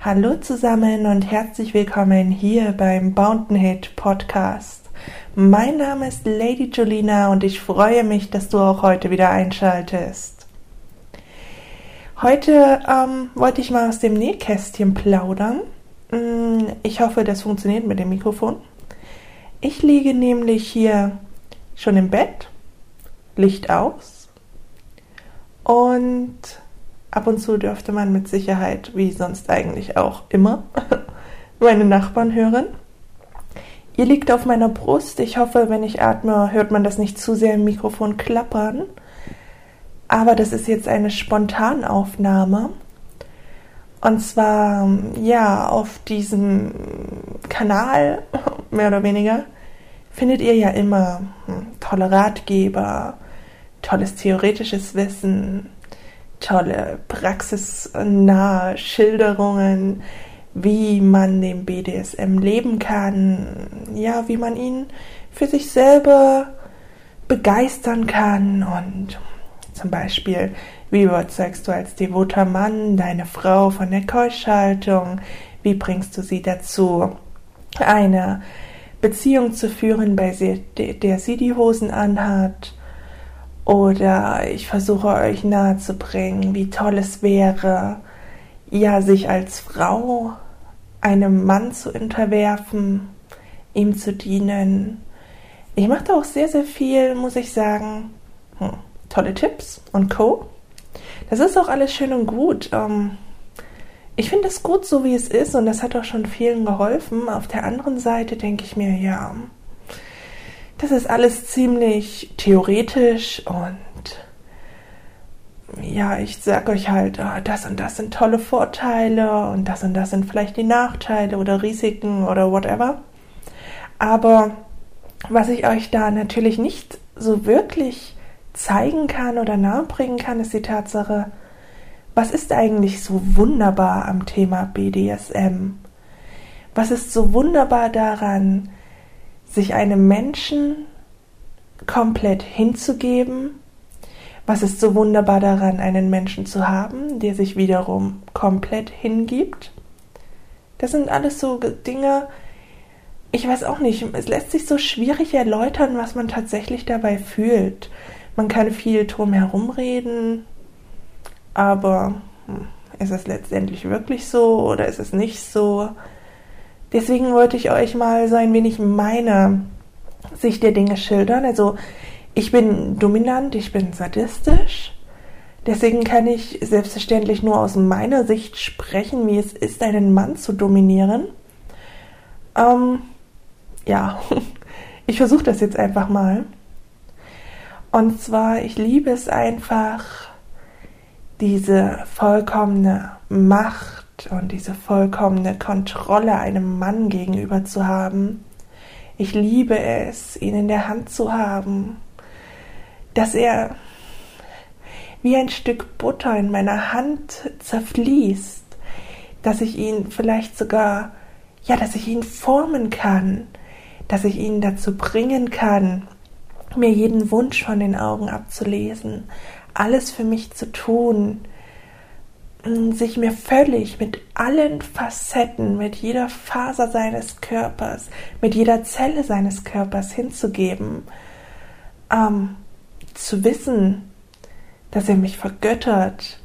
Hallo zusammen und herzlich willkommen hier beim Bountenhead Podcast. Mein Name ist Lady Julina und ich freue mich, dass du auch heute wieder einschaltest. Heute ähm, wollte ich mal aus dem Nähkästchen plaudern. Mm, ich hoffe, das funktioniert mit dem Mikrofon. Ich liege nämlich hier schon im Bett, Licht aus und ab und zu dürfte man mit Sicherheit, wie sonst eigentlich auch immer, meine Nachbarn hören. Ihr liegt auf meiner Brust. Ich hoffe, wenn ich atme, hört man das nicht zu sehr im Mikrofon klappern. Aber das ist jetzt eine Spontanaufnahme. Und zwar, ja, auf diesem Kanal, mehr oder weniger, findet ihr ja immer hm, tolle Ratgeber, tolles theoretisches Wissen, tolle praxisnahe Schilderungen, wie man den BDSM leben kann, ja, wie man ihn für sich selber begeistern kann und zum Beispiel, wie überzeugst du als devoter Mann deine Frau von der Keuschhaltung? Wie bringst du sie dazu, eine Beziehung zu führen, bei der sie die Hosen anhat. Oder ich versuche euch nahezubringen, wie toll es wäre, ja, sich als Frau einem Mann zu unterwerfen, ihm zu dienen. Ich mache da auch sehr, sehr viel, muss ich sagen. Hm, tolle Tipps und Co. Das ist auch alles schön und gut. Ähm, ich finde es gut, so wie es ist, und das hat auch schon vielen geholfen. Auf der anderen Seite denke ich mir, ja, das ist alles ziemlich theoretisch und ja, ich sag euch halt, oh, das und das sind tolle Vorteile und das und das sind vielleicht die Nachteile oder Risiken oder whatever. Aber was ich euch da natürlich nicht so wirklich zeigen kann oder nahebringen kann, ist die Tatsache, was ist eigentlich so wunderbar am Thema BDSM? Was ist so wunderbar daran, sich einem Menschen komplett hinzugeben? Was ist so wunderbar daran, einen Menschen zu haben, der sich wiederum komplett hingibt? Das sind alles so Dinge, ich weiß auch nicht, es lässt sich so schwierig erläutern, was man tatsächlich dabei fühlt. Man kann viel drum herum reden, aber hm, ist es letztendlich wirklich so oder ist es nicht so? Deswegen wollte ich euch mal so ein wenig meine Sicht der Dinge schildern. Also ich bin dominant, ich bin sadistisch. Deswegen kann ich selbstverständlich nur aus meiner Sicht sprechen, wie es ist, einen Mann zu dominieren. Ähm, ja, ich versuche das jetzt einfach mal. Und zwar, ich liebe es einfach, diese vollkommene Macht und diese vollkommene Kontrolle einem Mann gegenüber zu haben. Ich liebe es, ihn in der Hand zu haben, dass er wie ein Stück Butter in meiner Hand zerfließt, dass ich ihn vielleicht sogar, ja, dass ich ihn formen kann, dass ich ihn dazu bringen kann, mir jeden Wunsch von den Augen abzulesen, alles für mich zu tun, sich mir völlig mit allen Facetten, mit jeder Faser seines Körpers, mit jeder Zelle seines Körpers hinzugeben, ähm, zu wissen, dass er mich vergöttert,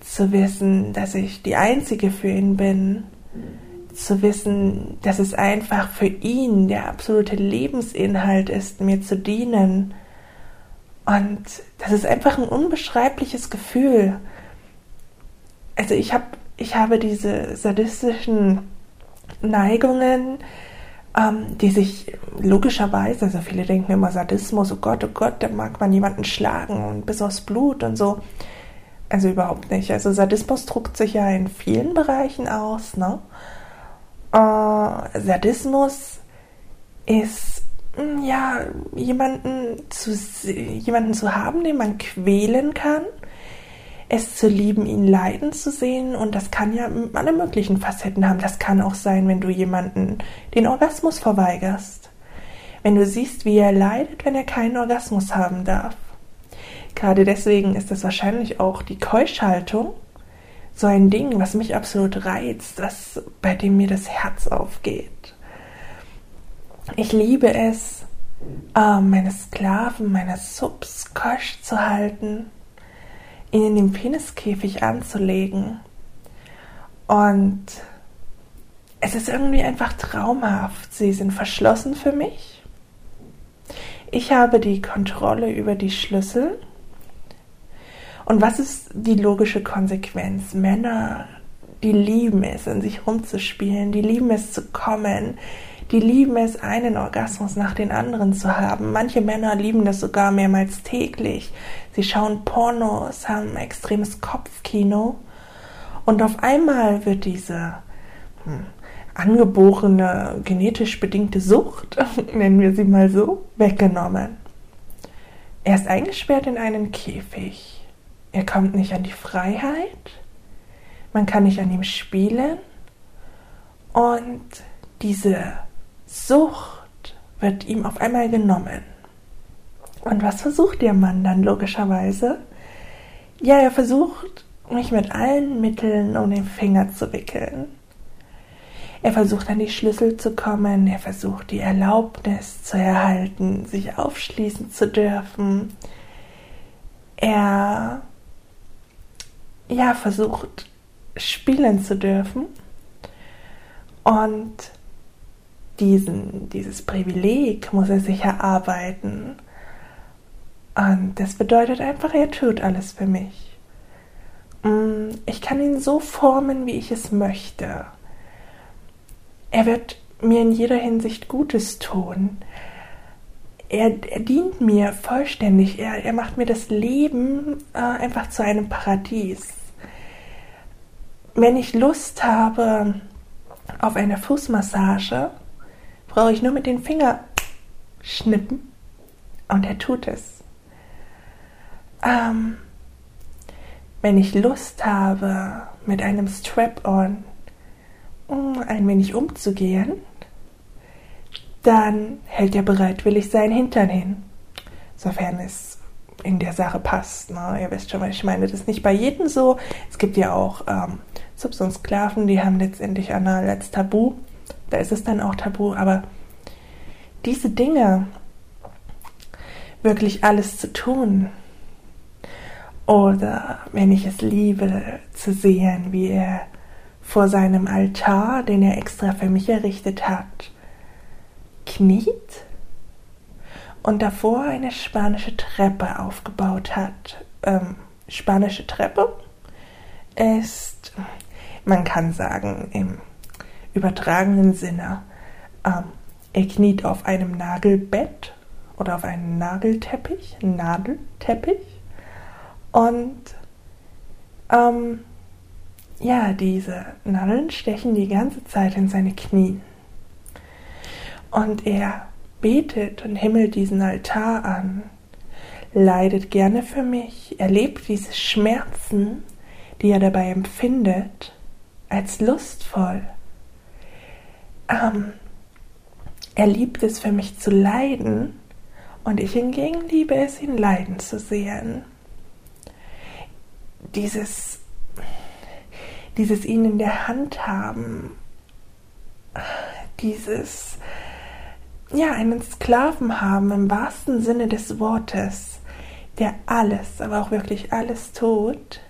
zu wissen, dass ich die Einzige für ihn bin, zu wissen, dass es einfach für ihn der absolute Lebensinhalt ist, mir zu dienen, und das ist einfach ein unbeschreibliches Gefühl. Also ich habe ich habe diese sadistischen Neigungen, ähm, die sich logischerweise, also viele denken immer Sadismus, oh Gott, oh Gott, da mag man jemanden schlagen und bis aufs Blut und so. Also überhaupt nicht. Also Sadismus druckt sich ja in vielen Bereichen aus. Ne? Äh, Sadismus ist hm, ja, jemanden zu, jemanden zu haben, den man quälen kann, es zu lieben, ihn leiden zu sehen und das kann ja alle möglichen Facetten haben. Das kann auch sein, wenn du jemanden den Orgasmus verweigerst. Wenn du siehst, wie er leidet, wenn er keinen Orgasmus haben darf. Gerade deswegen ist das wahrscheinlich auch die Keuschhaltung so ein Ding, was mich absolut reizt, was, bei dem mir das Herz aufgeht. Ich liebe es, äh, meine Sklaven, meine Subs keusch zu halten, ihnen den Peniskäfig anzulegen. Und es ist irgendwie einfach traumhaft. Sie sind verschlossen für mich. Ich habe die Kontrolle über die Schlüssel und was ist die logische Konsequenz? Männer, die lieben es, in sich rumzuspielen, die lieben es zu kommen, die lieben es, einen Orgasmus nach den anderen zu haben. Manche Männer lieben das sogar mehrmals täglich. Sie schauen Pornos, haben extremes Kopfkino und auf einmal wird diese hm, angeborene, genetisch bedingte Sucht, nennen wir sie mal so, weggenommen. Er ist eingesperrt in einen Käfig er kommt nicht an die Freiheit, man kann nicht an ihm spielen und diese Sucht wird ihm auf einmal genommen. Und was versucht der Mann dann logischerweise? Ja, er versucht, mich mit allen Mitteln um den Finger zu wickeln. Er versucht an die Schlüssel zu kommen, er versucht die Erlaubnis zu erhalten, sich aufschließen zu dürfen. Er ja, versucht spielen zu dürfen und diesen, dieses Privileg muss er sich erarbeiten. Und das bedeutet einfach, er tut alles für mich. Mm, ich kann ihn so formen, wie ich es möchte. Er wird mir in jeder Hinsicht Gutes tun. Er, er dient mir vollständig. Er, er macht mir das Leben äh, einfach zu einem Paradies wenn ich Lust habe auf eine Fußmassage, brauche ich nur mit den Finger schnippen und er tut es. Ähm, wenn ich Lust habe, mit einem Strap-on um ein wenig umzugehen, dann hält er bereitwillig seinen Hintern hin, sofern es in der Sache passt. Ne? Ihr wisst schon, was ich meine. Das ist nicht bei jedem so. Es gibt ja auch ähm, Subs und Sklaven, die haben letztendlich Anal als Tabu. Da ist es dann auch Tabu, aber diese Dinge, wirklich alles zu tun, oder wenn ich es liebe, zu sehen, wie er vor seinem Altar, den er extra für mich errichtet hat, kniet und davor eine spanische Treppe aufgebaut hat. Ähm, spanische Treppe ist man kann sagen, im übertragenen Sinne, ähm, er kniet auf einem Nagelbett oder auf einem Nagelteppich, Nadelteppich und ähm, ja, diese Nadeln stechen die ganze Zeit in seine Knie. Und er betet und himmelt diesen Altar an, leidet gerne für mich, erlebt diese Schmerzen, die er dabei empfindet als lustvoll. Ähm, er liebt es für mich zu leiden und ich hingegen liebe es, ihn leiden zu sehen. Dieses, dieses ihn in der Hand haben, dieses, ja, einen Sklaven haben im wahrsten Sinne des Wortes, der alles, aber auch wirklich alles tut,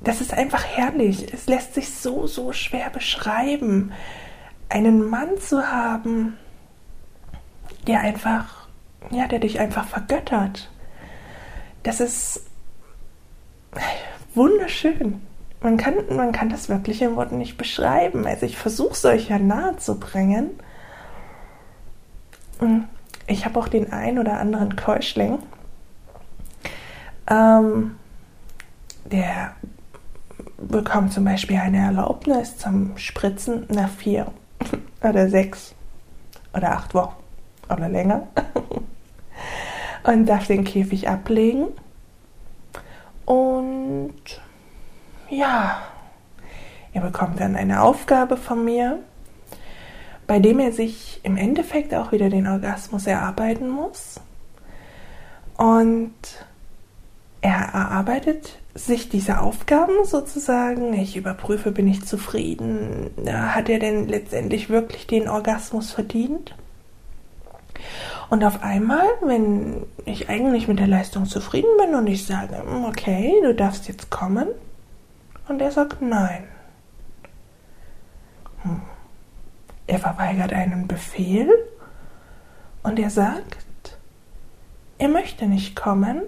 das ist einfach herrlich. Es lässt sich so, so schwer beschreiben, einen Mann zu haben, der einfach, ja, der dich einfach vergöttert. Das ist wunderschön. Man kann, man kann das wirklich in Worten nicht beschreiben. Also ich versuche es euch ja nahe zu bringen. Ich habe auch den ein oder anderen Keuschling, ähm, der bekommt zum Beispiel eine Erlaubnis zum Spritzen nach vier oder sechs oder acht Wochen oder länger und darf den Käfig ablegen. Und ja, er bekommt dann eine Aufgabe von mir, bei dem er sich im Endeffekt auch wieder den Orgasmus erarbeiten muss. Und er erarbeitet sich diese Aufgaben sozusagen. Ich überprüfe, bin ich zufrieden? Hat er denn letztendlich wirklich den Orgasmus verdient? Und auf einmal, wenn ich eigentlich mit der Leistung zufrieden bin und ich sage, hm, okay, du darfst jetzt kommen, und er sagt nein. Hm. Er verweigert einen Befehl und er sagt, er möchte nicht kommen.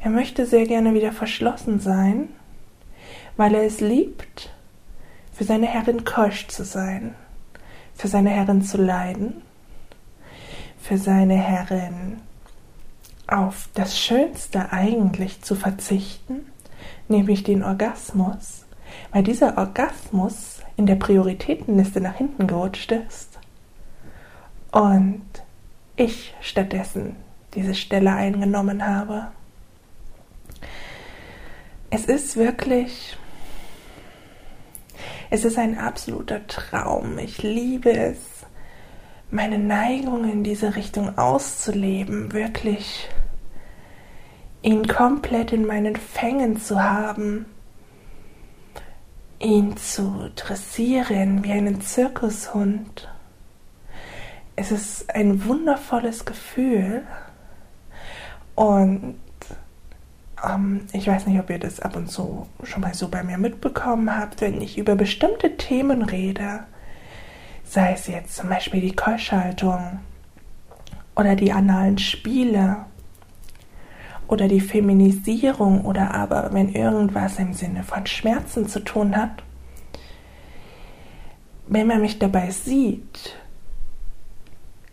Er möchte sehr gerne wieder verschlossen sein, weil er es liebt, für seine Herrin keusch zu sein, für seine Herrin zu leiden für seine Herrin auf das Schönste eigentlich zu verzichten, nämlich den Orgasmus, weil dieser Orgasmus in der Prioritätenliste nach hinten gerutscht ist und ich stattdessen diese Stelle eingenommen habe. Es ist wirklich, es ist ein absoluter Traum. Ich liebe es, meine Neigung in diese Richtung auszuleben, wirklich ihn komplett in meinen Fängen zu haben, ihn zu dressieren wie einen Zirkushund. Es ist ein wundervolles Gefühl und ähm, ich weiß nicht, ob ihr das ab und zu schon mal so bei mir mitbekommen habt, wenn ich über bestimmte Themen rede sei es jetzt zum Beispiel die Keuschhaltung oder die analen Spiele oder die Feminisierung oder aber wenn irgendwas im Sinne von Schmerzen zu tun hat, wenn man mich dabei sieht,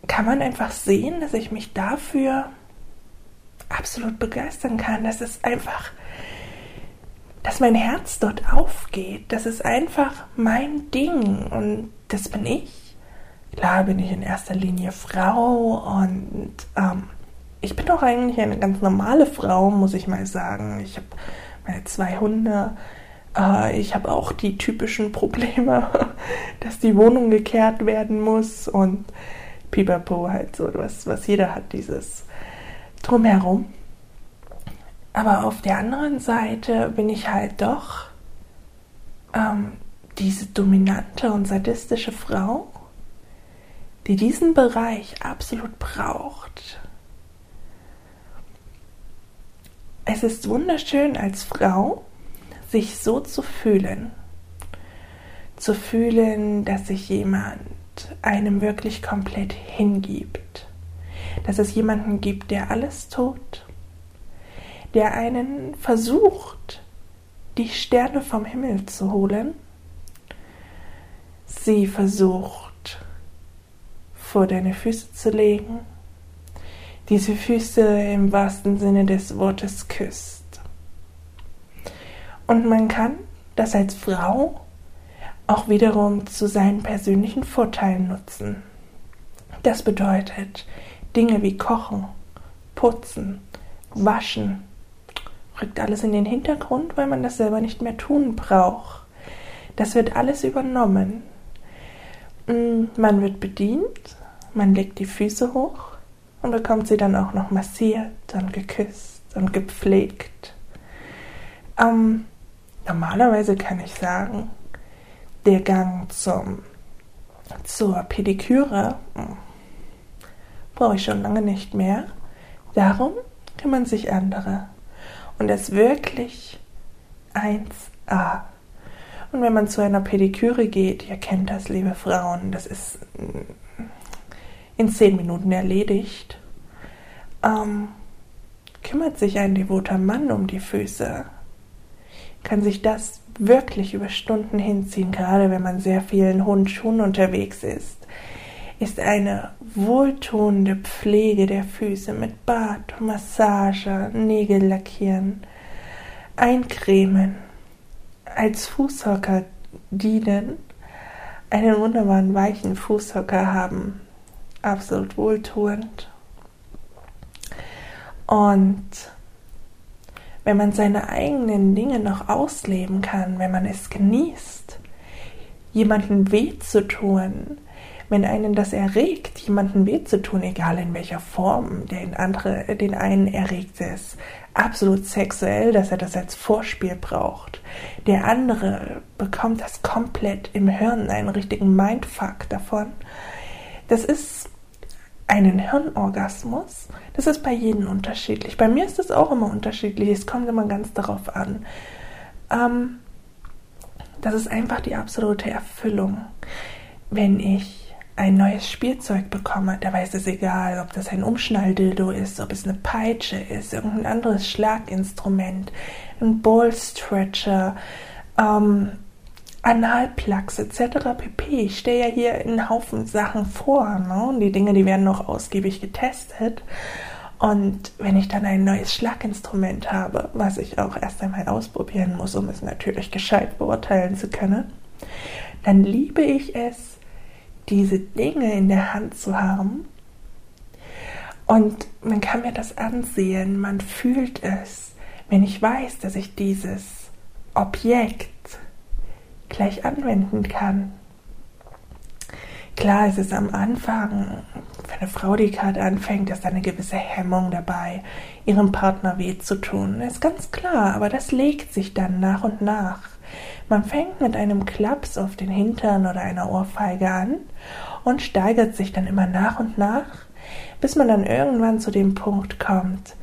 kann man einfach sehen, dass ich mich dafür absolut begeistern kann. Das ist einfach, dass mein Herz dort aufgeht. Das ist einfach mein Ding und das bin ich. Klar bin ich in erster Linie Frau und ähm, ich bin auch eigentlich eine ganz normale Frau, muss ich mal sagen. Ich habe meine zwei Hunde. Äh, ich habe auch die typischen Probleme, dass die Wohnung gekehrt werden muss und pipapo halt so, was, was jeder hat, dieses Drumherum. Aber auf der anderen Seite bin ich halt doch ähm, diese dominante und sadistische Frau, die diesen Bereich absolut braucht. Es ist wunderschön als Frau, sich so zu fühlen, zu fühlen, dass sich jemand einem wirklich komplett hingibt, dass es jemanden gibt, der alles tut, der einen versucht, die Sterne vom Himmel zu holen sie versucht vor deine Füße zu legen, diese Füße im wahrsten Sinne des Wortes küsst. Und man kann das als Frau auch wiederum zu seinen persönlichen Vorteilen nutzen. Das bedeutet Dinge wie Kochen, Putzen, Waschen, rückt alles in den Hintergrund, weil man das selber nicht mehr tun braucht. Das wird alles übernommen. Mm, man wird bedient, man legt die Füße hoch und bekommt sie dann auch noch massiert und geküsst und gepflegt. Ähm, normalerweise kann ich sagen, der Gang zum, zur Pediküre hm, brauche ich schon lange nicht mehr. Darum kümmern sich andere. Und das wirklich 1a. Und wenn man zu einer Pediküre geht, ihr kennt das, liebe Frauen, das ist in zehn Minuten erledigt, ähm, kümmert sich ein devoter Mann um die Füße, kann sich das wirklich über Stunden hinziehen, gerade wenn man sehr vielen Hundschuhen unterwegs ist, ist eine wohltuende Pflege der Füße mit Bad, Massage, Nägel lackieren, eincremen, als Fußhocker dienen, einen wunderbaren weichen Fußhocker haben. Absolut wohltuend. Und wenn man seine eigenen Dinge noch ausleben kann, wenn man es genießt, jemanden weh zu tun, wenn einen das erregt, jemanden weh zu tun, egal in welcher Form, den andere, den einen erregt es absolut sexuell, dass er das als Vorspiel braucht. Der andere bekommt das komplett im Hirn, einen richtigen Mindfuck davon. Das ist einen Hirnorgasmus. Das ist bei jedem unterschiedlich. Bei mir ist es auch immer unterschiedlich. Es kommt immer ganz darauf an. Ähm, das ist einfach die absolute Erfüllung. Wenn ich ein neues Spielzeug bekomme, dabei ist es egal, ob das ein Umschnalldildo ist, ob es eine Peitsche ist, irgendein anderes Schlaginstrument, ein Ballstretcher, ähm, Analplugs etc. pp. Ich stelle ja hier einen Haufen Sachen vor. Ne? Und die Dinge, die werden noch ausgiebig getestet. Und wenn ich dann ein neues Schlaginstrument habe, was ich auch erst einmal ausprobieren muss, um es natürlich gescheit beurteilen zu können, dann liebe ich es, diese Dinge in der Hand zu haben. Und man kann mir das ansehen, man fühlt es, wenn ich weiß, dass ich dieses Objekt gleich anwenden kann. Klar, es ist am Anfang, wenn eine Frau die gerade anfängt, ist eine gewisse Hemmung dabei, ihrem Partner weh zu tun. Ist ganz klar, aber das legt sich dann nach und nach. Man fängt mit einem Klaps auf den Hintern oder einer Ohrfeige an und steigert sich dann immer nach und nach, bis man dann irgendwann zu dem Punkt kommt,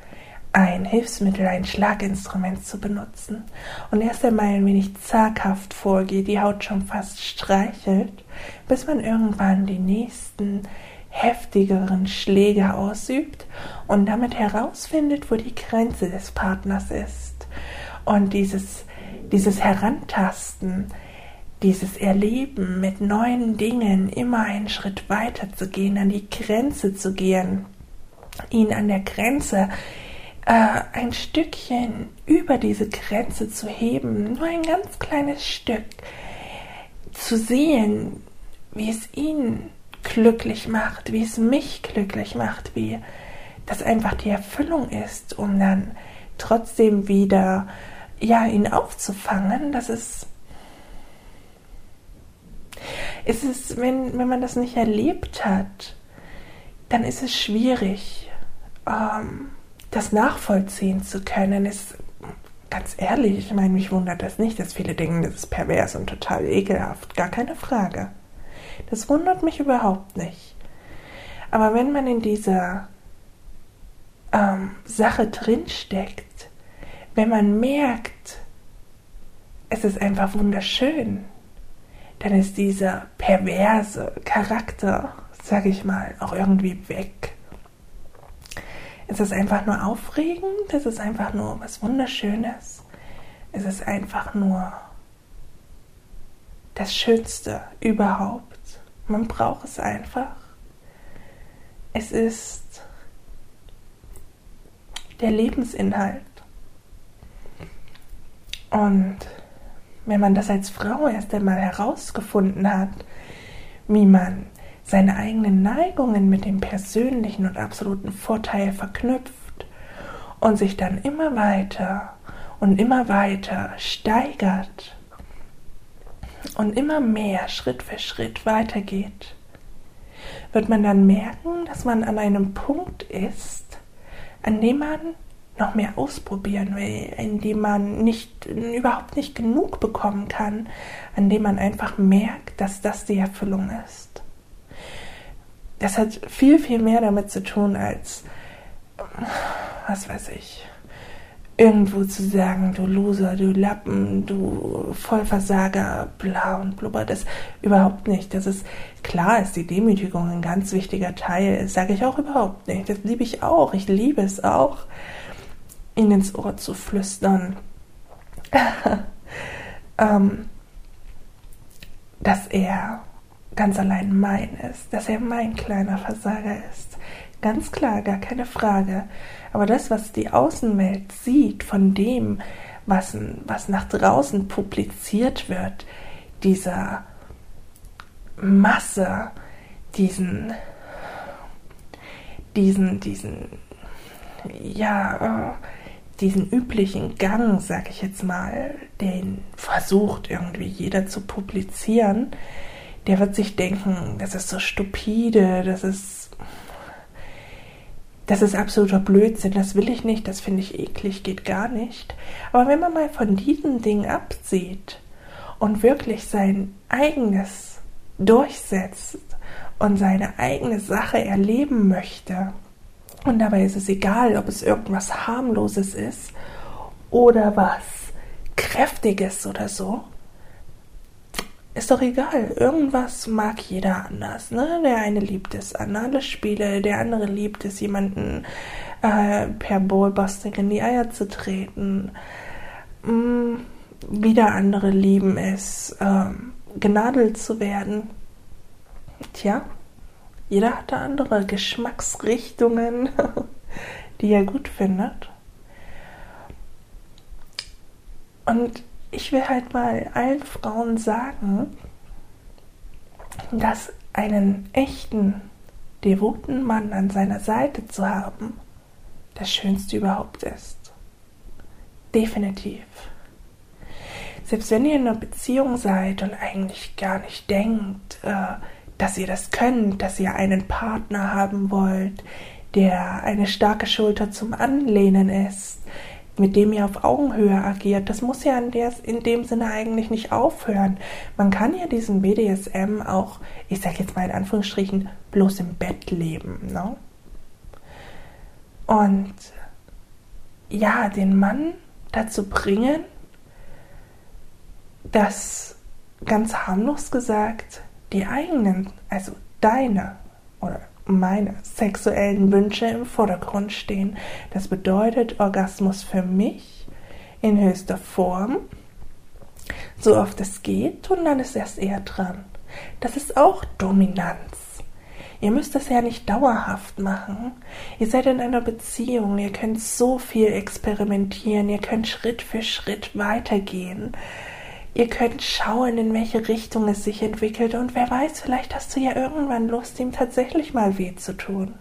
ein Hilfsmittel, ein Schlaginstrument zu benutzen und erst einmal ein wenig zaghaft vorgeht, die Haut schon fast streichelt, bis man irgendwann die nächsten heftigeren Schläge ausübt und damit herausfindet, wo die Grenze des Partners ist. Und dieses, dieses Herantasten, dieses Erleben mit neuen Dingen, immer einen Schritt weiter zu gehen, an die Grenze zu gehen, ihn an der Grenze äh, ein Stückchen über diese Grenze zu heben, nur ein ganz kleines Stück, zu sehen, wie es ihn glücklich macht, wie es mich glücklich macht, wie das einfach die Erfüllung ist, um dann trotzdem wieder ja ihn aufzufangen, das ist es ist, wenn, wenn man das nicht erlebt hat, dann ist es schwierig, ähm, das nachvollziehen zu können, ist ganz ehrlich, ich meine, mich wundert das nicht, dass viele denken, das ist pervers und total ekelhaft. Gar keine Frage. Das wundert mich überhaupt nicht. Aber wenn man in dieser ähm, Sache drinsteckt, wenn man merkt, es ist einfach wunderschön, dann ist dieser perverse Charakter, sag ich mal, auch irgendwie weg. Es ist einfach nur aufregend, es ist einfach nur was Wunderschönes. Es ist einfach nur das Schönste überhaupt. Man braucht es einfach. Es ist der Lebensinhalt. Und wenn man das als Frau erst einmal herausgefunden hat, wie man seine eigenen Neigungen mit dem persönlichen und absoluten Vorteil verknüpft und sich dann immer weiter und immer weiter steigert und immer mehr Schritt für Schritt weitergeht, wird man dann merken, dass man an einem Punkt ist, an dem man noch mehr ausprobieren will, in dem man nicht überhaupt nicht genug bekommen kann, an dem man einfach merkt, dass das die Erfüllung ist das hat viel, viel mehr damit zu tun, als, was weiß ich, irgendwo zu sagen, du Loser, du Lappen, du Vollversager, bla und blubber, das überhaupt nicht. Das ist, klar ist die Demütigung ein ganz wichtiger Teil, sage ich auch überhaupt nicht. Das liebe ich auch. Ich liebe es auch, ihn ins Ohr zu flüstern. ähm, dass er ganz allein mein ist, dass er mein kleiner Versager ist. Ganz klar, gar keine Frage. Aber das, was die Außenwelt sieht von dem, was, was nach draußen publiziert wird, dieser Masse, diesen, diesen, diesen, ja, äh, diesen üblichen Gang, sag ich jetzt mal, den versucht irgendwie jeder zu publizieren, der wird sich denken, das ist so stupide, das ist, das ist absoluter Blödsinn, das will ich nicht, das finde ich eklig, geht gar nicht. Aber wenn man mal von diesen Dingen absieht und wirklich sein eigenes durchsetzt und seine eigene Sache erleben möchte, und dabei ist es egal, ob es irgendwas harmloses ist oder was kräftiges oder so, ist doch egal. Irgendwas mag jeder anders. Ne? Der eine liebt es an alle Spiele, der andere liebt es, jemanden äh, per Ballbusting in die Eier zu treten. Mm, wieder andere lieben es, äh, genadelt zu werden. Tja, jeder hat da andere Geschmacksrichtungen, die er gut findet. Und ich will halt mal allen Frauen sagen, dass einen echten, devoten Mann an seiner Seite zu haben, das Schönste überhaupt ist. Definitiv. Selbst wenn ihr in einer Beziehung seid und eigentlich gar nicht denkt, äh, dass ihr das könnt, dass ihr einen Partner haben wollt, der eine starke Schulter zum Anlehnen ist, mit dem ihr auf Augenhöhe agiert. Das muss ja in, der, in dem Sinne eigentlich nicht aufhören. Man kann ja diesen BDSM auch, ich sag jetzt mal in Anführungsstrichen, bloß im Bett leben. Ne? Und ja, den Mann dazu bringen, dass ganz harmlos gesagt, die eigenen, also deine oder meine sexuellen Wünsche im Vordergrund stehen. Das bedeutet Orgasmus für mich in höchster Form, so oft es geht, und dann ist erst er dran. Das ist auch Dominanz. Ihr müsst das ja nicht dauerhaft machen. Ihr seid in einer Beziehung, ihr könnt so viel experimentieren, ihr könnt Schritt für Schritt weitergehen. Ihr könnt schauen, in welche Richtung es sich entwickelt und wer weiß, vielleicht hast du ja irgendwann Lust, ihm tatsächlich mal weh zu tun.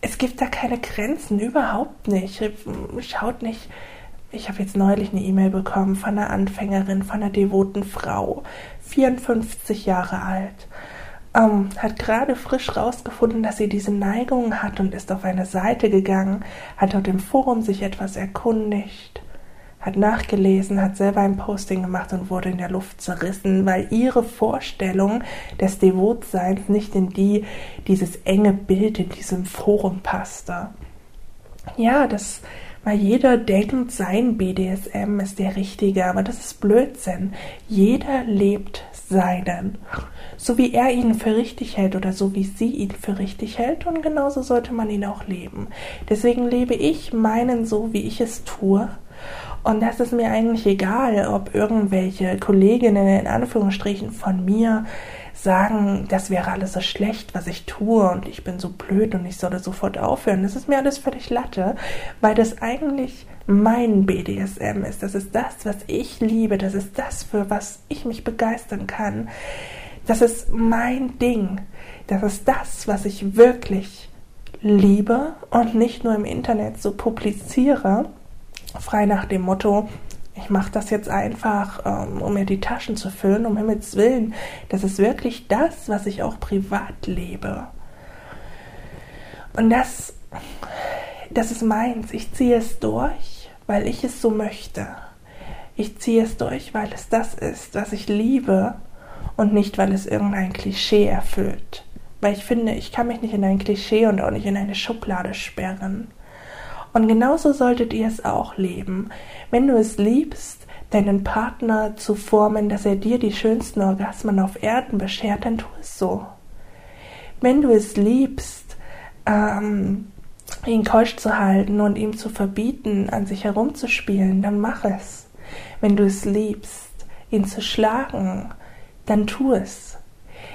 Es gibt da keine Grenzen, überhaupt nicht. Schaut nicht. Ich habe jetzt neulich eine E-Mail bekommen von einer Anfängerin, von einer devoten Frau, 54 Jahre alt. Ähm, hat gerade frisch rausgefunden, dass sie diese Neigung hat und ist auf eine Seite gegangen, hat dort im Forum sich etwas erkundigt hat nachgelesen, hat selber ein Posting gemacht und wurde in der Luft zerrissen, weil ihre Vorstellung des Devotseins nicht in die dieses enge Bild in diesem Forum passte. Ja, das weil jeder denkt, sein BDSM ist der richtige, aber das ist Blödsinn. Jeder lebt seinen, so wie er ihn für richtig hält oder so wie sie ihn für richtig hält und genauso sollte man ihn auch leben. Deswegen lebe ich meinen so, wie ich es tue und das ist mir eigentlich egal, ob irgendwelche Kolleginnen in Anführungsstrichen von mir sagen, das wäre alles so schlecht, was ich tue und ich bin so blöd und ich solle sofort aufhören. Das ist mir alles völlig Latte, weil das eigentlich mein BDSM ist. Das ist das, was ich liebe. Das ist das, für was ich mich begeistern kann. Das ist mein Ding. Das ist das, was ich wirklich liebe und nicht nur im Internet so publiziere frei nach dem Motto, ich mache das jetzt einfach, ähm, um mir die Taschen zu füllen, um Himmels Willen. Das ist wirklich das, was ich auch privat lebe. Und das, das ist meins. Ich ziehe es durch, weil ich es so möchte. Ich ziehe es durch, weil es das ist, was ich liebe und nicht, weil es irgendein Klischee erfüllt. Weil ich finde, ich kann mich nicht in ein Klischee und auch nicht in eine Schublade sperren. Und genauso solltet ihr es auch leben. Wenn du es liebst, deinen Partner zu formen, dass er dir die schönsten Orgasmen auf Erden beschert, dann tu es so. Wenn du es liebst, ähm, ihn keusch zu halten und ihm zu verbieten, an sich herumzuspielen, dann mach es. Wenn du es liebst, ihn zu schlagen, dann tu es.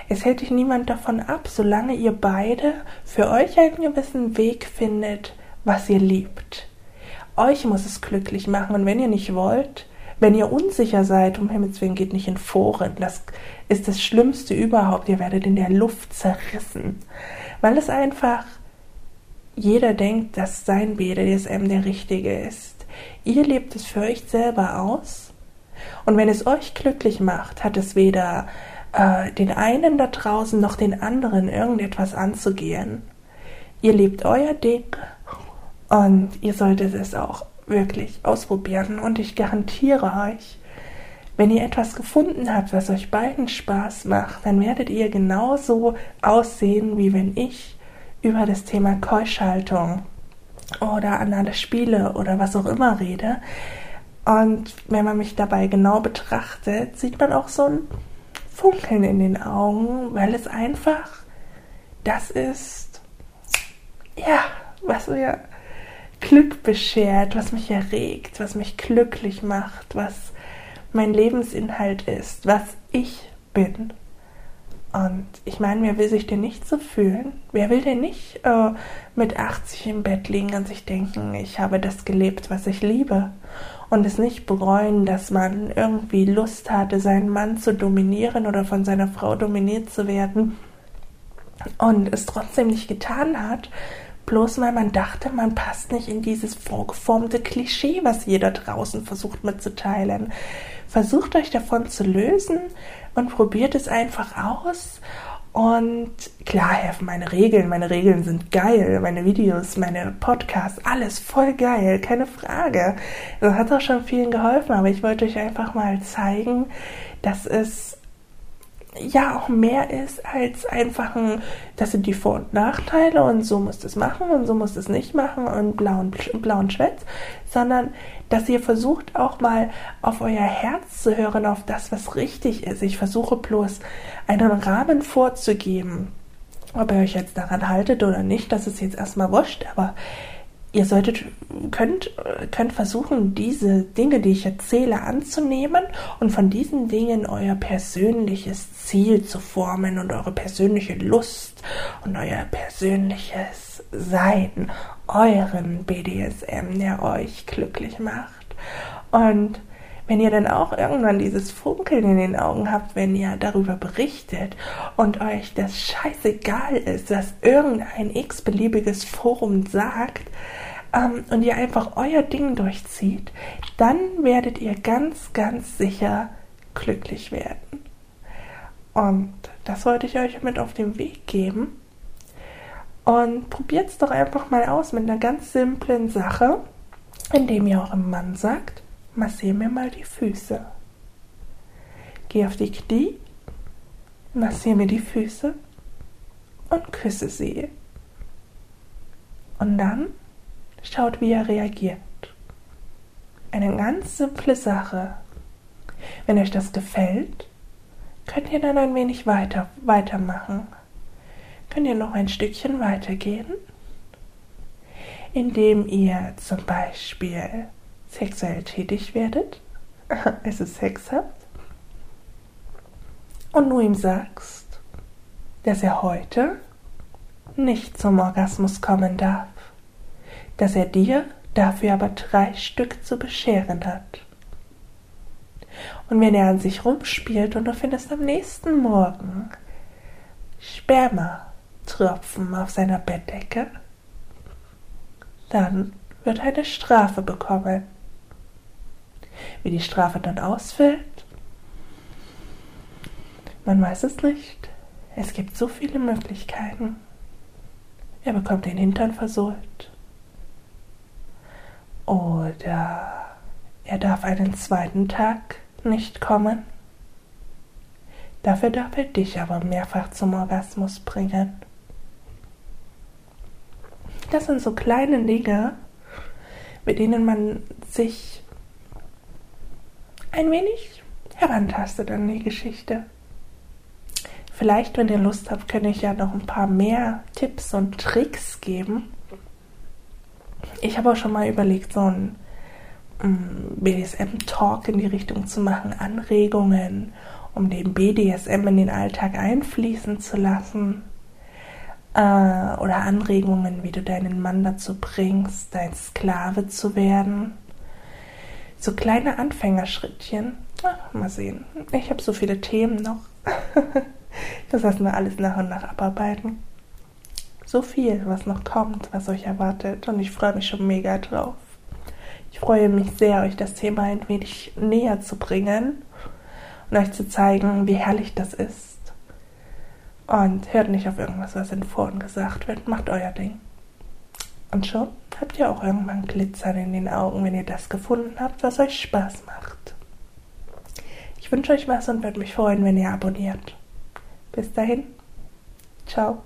Es hält dich niemand davon ab, solange ihr beide für euch einen gewissen Weg findet, was ihr liebt. Euch muss es glücklich machen und wenn ihr nicht wollt, wenn ihr unsicher seid, um Himmels Willen geht nicht in Foren, das ist das Schlimmste überhaupt, ihr werdet in der Luft zerrissen, weil es einfach jeder denkt, dass sein BDSM der richtige ist. Ihr lebt es für euch selber aus Und wenn es euch glücklich macht, hat es weder äh, den einen da draußen noch den anderen irgendetwas anzugehen. Ihr lebt euer Ding und ihr solltet es auch wirklich ausprobieren. Und ich garantiere euch, wenn ihr etwas gefunden habt, was euch beiden Spaß macht, dann werdet ihr genauso aussehen, wie wenn ich über das Thema Keuschhaltung oder anale Spiele oder was auch immer rede. Und wenn man mich dabei genau betrachtet, sieht man auch so ein Funkeln in den Augen, weil es einfach das ist, ja, was mir Glück beschert, was mich erregt, was mich glücklich macht, was mein Lebensinhalt ist, was ich bin. Und ich meine, wer will sich denn nicht so fühlen? Wer will denn nicht äh, mit 80 im Bett liegen und sich denken, ich habe das gelebt, was ich liebe? Und es nicht bereuen, dass man irgendwie Lust hatte, seinen Mann zu dominieren oder von seiner Frau dominiert zu werden und es trotzdem nicht getan hat, bloß weil man dachte, man passt nicht in dieses vorgeformte Klischee, was jeder draußen versucht mitzuteilen. Versucht euch davon zu lösen und probiert es einfach aus. Und klar helfen meine Regeln. Meine Regeln sind geil. Meine Videos, meine Podcasts, alles voll geil. Keine Frage. Das hat auch schon vielen geholfen. Aber ich wollte euch einfach mal zeigen, dass es ja auch mehr ist als einfach ein, das sind die Vor- und Nachteile und so musst du es machen und so musst du es nicht machen und blauen, blauen Schwätz, sondern dass ihr versucht auch mal auf euer Herz zu hören, auf das, was richtig ist. Ich versuche bloß einen Rahmen vorzugeben. Ob ihr euch jetzt daran haltet oder nicht, das ist jetzt erstmal wurscht, aber ihr solltet, könnt, könnt versuchen, diese Dinge, die ich erzähle, anzunehmen und von diesen Dingen euer persönliches Ziel zu formen und eure persönliche Lust und euer persönliches Sein, euren BDSM, der euch glücklich macht. Und wenn ihr dann auch irgendwann dieses Funkeln in den Augen habt, wenn ihr darüber berichtet und euch das scheißegal ist, was irgendein x-beliebiges Forum sagt, ähm, und ihr einfach euer Ding durchzieht, dann werdet ihr ganz, ganz sicher glücklich werden. Und das wollte ich euch mit auf den Weg geben. Und probiert es doch einfach mal aus mit einer ganz simplen Sache, indem ihr eurem Mann sagt, massier mir mal die Füße. Geh auf die Knie, massier mir die Füße und küsse sie. Und dann schaut, wie er reagiert. Eine ganz simple Sache. Wenn euch das gefällt, könnt ihr dann ein wenig weiter weitermachen. Könnt ihr noch ein Stückchen weitergehen, indem ihr zum Beispiel sexuell tätig werdet, ist Sex habt, und du ihm sagst, dass er heute nicht zum Orgasmus kommen darf, dass er dir dafür aber drei Stück zu bescheren hat. Und wenn er an sich rumspielt und du findest am nächsten Morgen Sperma-Tropfen auf seiner Bettdecke, dann wird er eine Strafe bekommen. Wie die Strafe dann ausfällt, man weiß es nicht. Es gibt so viele Möglichkeiten. Er bekommt den Hintern versohlt. Oder er darf einen zweiten Tag nicht kommen. Dafür darf er dich aber mehrfach zum Orgasmus bringen. Das sind so kleine Dinge, mit denen man sich ein wenig herantastet an die Geschichte. Vielleicht, wenn ihr Lust habt, kann ich ja noch ein paar mehr Tipps und Tricks geben. Ich habe auch schon mal überlegt, so ein mm, BDSM-Talk in die Richtung zu machen, Anregungen, um den BDSM in den Alltag einfließen zu lassen. Äh, oder Anregungen, wie du deinen Mann dazu bringst, dein Sklave zu werden so kleine Anfängerschrittchen. Ach, mal sehen. Ich habe so viele Themen noch. das lassen wir alles nach und nach abarbeiten. So viel, was noch kommt, was euch erwartet. Und ich freue mich schon mega drauf. Ich freue mich sehr, euch das Thema ein wenig näher zu bringen und euch zu zeigen, wie herrlich das ist. Und hört nicht auf irgendwas, was in Foren gesagt wird. Macht euer Ding. Und schon habt ihr auch irgendwann Glitzern in den Augen, wenn ihr das gefunden habt, was euch Spaß macht. Ich wünsche euch was und würde mich freuen, wenn ihr abonniert. Bis dahin. Ciao.